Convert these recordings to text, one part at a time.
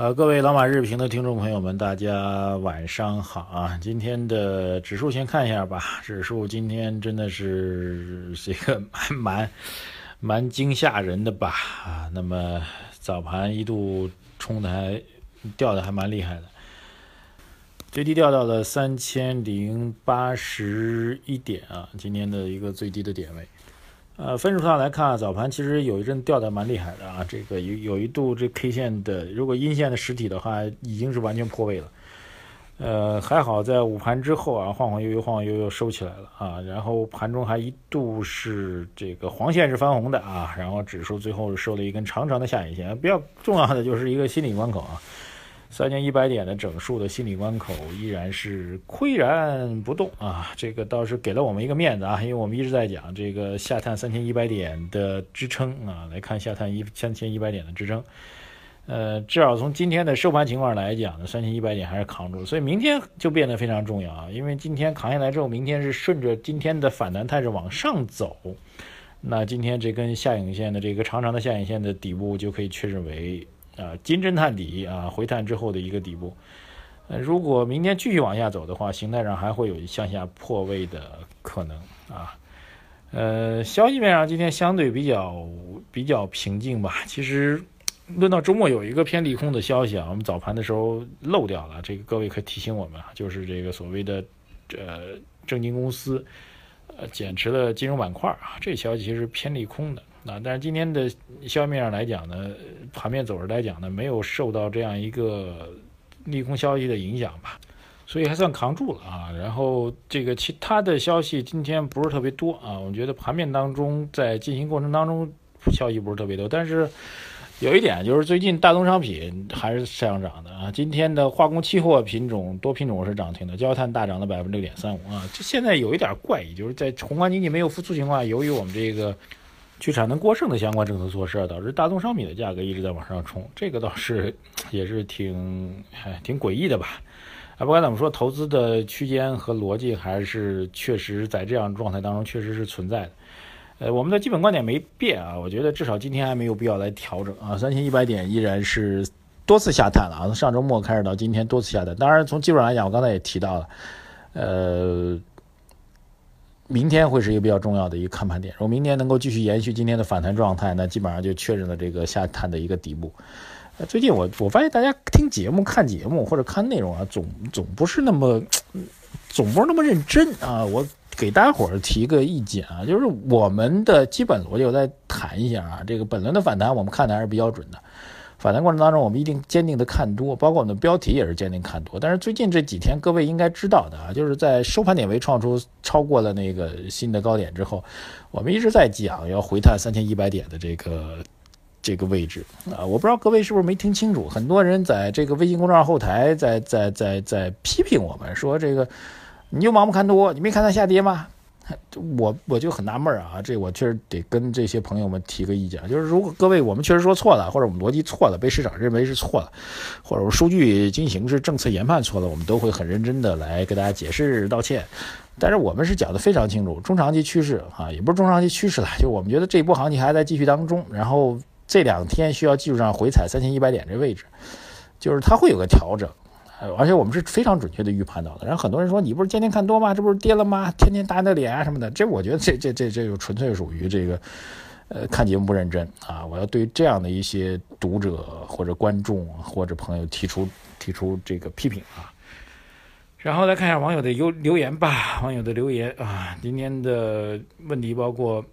呃，各位老马日评的听众朋友们，大家晚上好啊！今天的指数先看一下吧，指数今天真的是这个蛮蛮蛮惊吓人的吧啊！那么早盘一度冲的还掉的还蛮厉害的，最低掉到了三千零八十一点啊，今天的一个最低的点位。呃，分数上来看啊，早盘其实有一阵掉的蛮厉害的啊，这个有有一度这 K 线的，如果阴线的实体的话，已经是完全破位了。呃，还好在午盘之后啊，晃晃悠悠，晃晃悠悠收起来了啊，然后盘中还一度是这个黄线是翻红的啊，然后指数最后收了一根长长的下影线。比较重要的就是一个心理关口啊。三千一百点的整数的心理关口依然是岿然不动啊，这个倒是给了我们一个面子啊，因为我们一直在讲这个下探三千一百点的支撑啊，来看下探一三千一百点的支撑，呃，至少从今天的收盘情况来讲呢，三千一百点还是扛住，所以明天就变得非常重要啊，因为今天扛下来之后，明天是顺着今天的反弹态势往上走，那今天这根下影线的这个长长的下影线的底部就可以确认为。啊，金针探底啊，回探之后的一个底部。呃，如果明天继续往下走的话，形态上还会有向下破位的可能啊。呃，消息面上今天相对比较比较平静吧。其实论到周末有一个偏利空的消息啊，我们早盘的时候漏掉了，这个各位可以提醒我们啊，就是这个所谓的呃证金公司呃减持了金融板块啊，这消息其实偏利空的。啊，但是今天的消息面上来讲呢，盘面走势来讲呢，没有受到这样一个利空消息的影响吧，所以还算扛住了啊。然后这个其他的消息今天不是特别多啊，我觉得盘面当中在进行过程当中消息不是特别多，但是有一点就是最近大宗商品还是上涨的啊。今天的化工期货品种多品种是涨停的，焦炭大涨了百分之六点三五啊。这现在有一点怪异，就是在宏观经济没有复苏情况下，由于我们这个。去产能过剩的相关政策措施，导致大宗商品的价格一直在往上冲，这个倒是也是挺挺诡异的吧？啊，不管怎么说，投资的区间和逻辑还是确实在这样状态当中确实是存在的。呃，我们的基本观点没变啊，我觉得至少今天还没有必要来调整啊。三千一百点依然是多次下探了啊，从上周末开始到今天多次下探。当然，从基本上来讲，我刚才也提到了，呃。明天会是一个比较重要的一个看盘点。如果明天能够继续延续今天的反弹状态，那基本上就确认了这个下探的一个底部。最近我我发现大家听节目、看节目或者看内容啊，总总不是那么总不是那么认真啊。我给大家伙儿提个意见啊，就是我们的基本逻辑，我再谈一下啊。这个本轮的反弹，我们看的还是比较准的。反弹过程当中，我们一定坚定的看多，包括我们的标题也是坚定看多。但是最近这几天，各位应该知道的啊，就是在收盘点位创出超过了那个新的高点之后，我们一直在讲要回探三千一百点的这个这个位置啊。我不知道各位是不是没听清楚，很多人在这个微信公众号后台在在在在批评我们说这个，你就盲目看多，你没看它下跌吗？我我就很纳闷啊，这我确实得跟这些朋友们提个意见，就是如果各位我们确实说错了，或者我们逻辑错了，被市场认为是错了，或者数据进行是政策研判错了，我们都会很认真的来给大家解释道歉。但是我们是讲的非常清楚，中长期趋势啊，也不是中长期趋势了，就我们觉得这一波行情还在继续当中，然后这两天需要技术上回踩三千一百点这位置，就是它会有个调整。而且我们是非常准确的预判到的。然后很多人说你不是天天看多吗？这不是跌了吗？天天打你的脸啊什么的。这我觉得这这这这就纯粹属于这个，呃，看节目不认真啊！我要对这样的一些读者或者观众或者朋友提出提出这个批评啊。然后来看一下网友的留留言吧。网友的留言啊，今天的问题包括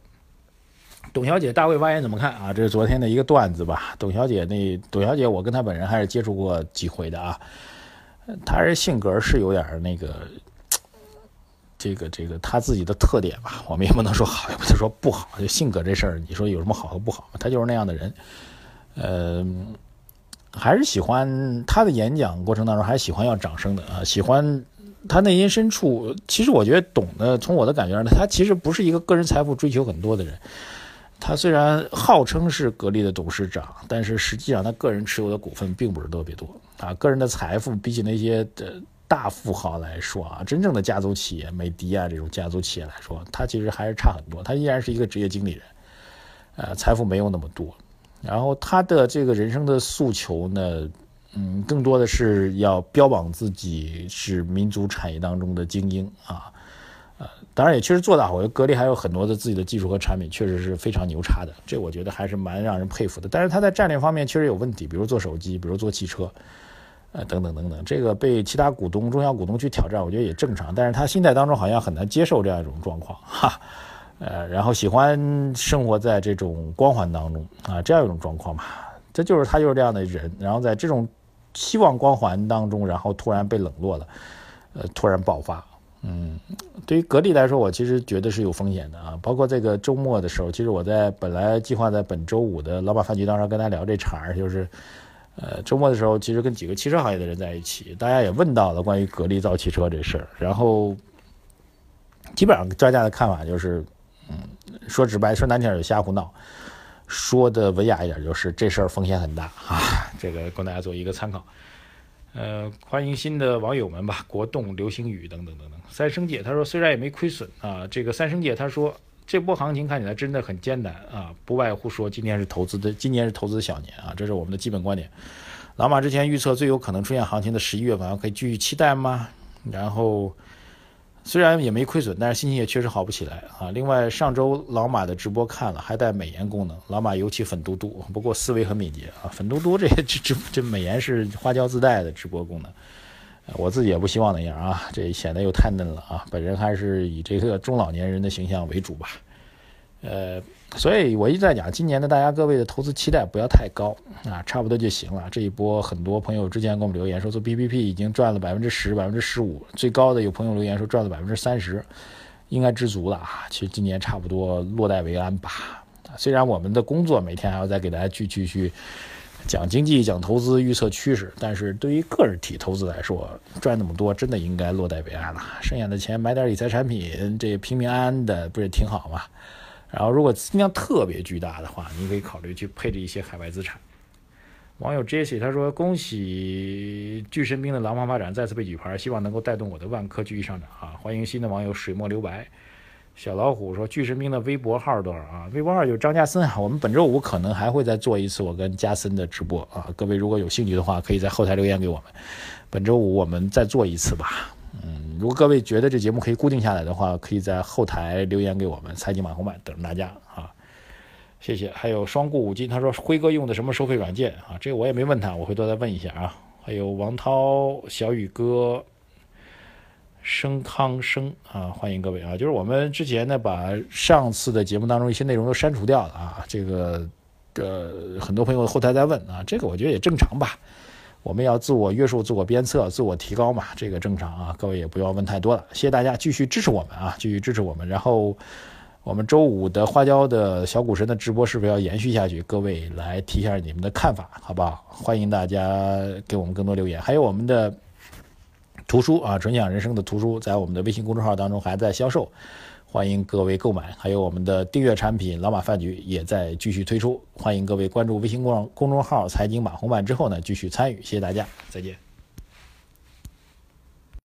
董小姐大卫发言怎么看啊？这是昨天的一个段子吧。董小姐那董小姐，我跟她本人还是接触过几回的啊。他这性格是有点那 个，这个这个他自己的特点吧，我们也不能说好，也不能说不好。就性格这事儿，你说有什么好和不好他就是那样的人，呃，还是喜欢他的演讲过程当中，还是喜欢要掌声的啊，喜欢他内心深处。其实我觉得懂的，从我的感觉上，他其实不是一个个人财富追求很多的人。他虽然号称是格力的董事长，但是实际上他个人持有的股份并不是特别多啊。个人的财富比起那些的大富豪来说啊，真正的家族企业，美的啊这种家族企业来说，他其实还是差很多。他依然是一个职业经理人，呃，财富没有那么多。然后他的这个人生的诉求呢，嗯，更多的是要标榜自己是民族产业当中的精英啊。呃，当然也确实做到，我觉得格力还有很多的自己的技术和产品，确实是非常牛叉的，这我觉得还是蛮让人佩服的。但是他在战略方面确实有问题，比如做手机，比如做汽车，呃，等等等等，这个被其他股东、中小股东去挑战，我觉得也正常。但是他心态当中好像很难接受这样一种状况，哈，呃，然后喜欢生活在这种光环当中啊，这样一种状况嘛，这就是他就是这样的人。然后在这种希望光环当中，然后突然被冷落了，呃，突然爆发。嗯，对于格力来说，我其实觉得是有风险的啊。包括这个周末的时候，其实我在本来计划在本周五的老马饭局当中跟大家聊这茬，就是，呃，周末的时候其实跟几个汽车行业的人在一起，大家也问到了关于格力造汽车这事儿。然后，基本上专家的看法就是，嗯，说直白说难听点就瞎胡闹，说的文雅一点就是这事儿风险很大啊。这个供大家做一个参考。呃，欢迎新的网友们吧，国栋、流星雨等等等等。三生姐她说，虽然也没亏损啊，这个三生姐她说，这波行情看起来真的很艰难啊，不外乎说今年是投资的，今年是投资的小年啊，这是我们的基本观点。老马之前预测最有可能出现行情的十一月份，可以继续期待吗？然后。虽然也没亏损，但是心情也确实好不起来啊。另外，上周老马的直播看了，还带美颜功能，老马尤其粉嘟嘟，不过思维很敏捷啊。粉嘟嘟这这 这美颜是花椒自带的直播功能，我自己也不希望那样啊，这显得又太嫩了啊。本人还是以这个中老年人的形象为主吧，呃。所以我一直在讲，今年的大家各位的投资期待不要太高啊，差不多就行了。这一波很多朋友之前给我们留言说做 PPP 已经赚了百分之十、百分之十五，最高的有朋友留言说赚了百分之三十，应该知足了啊。其实今年差不多落袋为安吧。虽然我们的工作每天还要再给大家去去去讲经济、讲投资、预测趋势，但是对于个人体投资来说，赚那么多真的应该落袋为安了。剩下的钱买点理财产品，这平平安安的不是挺好吗？然后，如果资金量特别巨大的话，你可以考虑去配置一些海外资产。网友 Jesse 他说：“恭喜巨神兵的廊坊发展再次被举牌，希望能够带动我的万科继续上涨啊！”欢迎新的网友水墨留白。小老虎说：“巨神兵的微博号多少啊？微博号就是张家森啊。我们本周五可能还会再做一次我跟加森的直播啊。各位如果有兴趣的话，可以在后台留言给我们。本周五我们再做一次吧。”嗯，如果各位觉得这节目可以固定下来的话，可以在后台留言给我们，财经马红版等着大家啊，谢谢。还有双固五金，他说辉哥用的什么收费软件啊？这个我也没问他，我回头再问一下啊。还有王涛、小雨哥、生康生啊，欢迎各位啊。就是我们之前呢，把上次的节目当中一些内容都删除掉了啊，这个呃，很多朋友后台在问啊，这个我觉得也正常吧。我们要自我约束、自我鞭策、自我提高嘛，这个正常啊。各位也不要问太多了，谢谢大家继续支持我们啊，继续支持我们。然后我们周五的花椒的小股神的直播是不是要延续下去？各位来提一下你们的看法，好不好？欢迎大家给我们更多留言。还有我们的图书啊，纯享人生的图书，在我们的微信公众号当中还在销售。欢迎各位购买，还有我们的订阅产品老马饭局也在继续推出，欢迎各位关注微信公公众号财经马红漫之后呢，继续参与，谢谢大家，再见。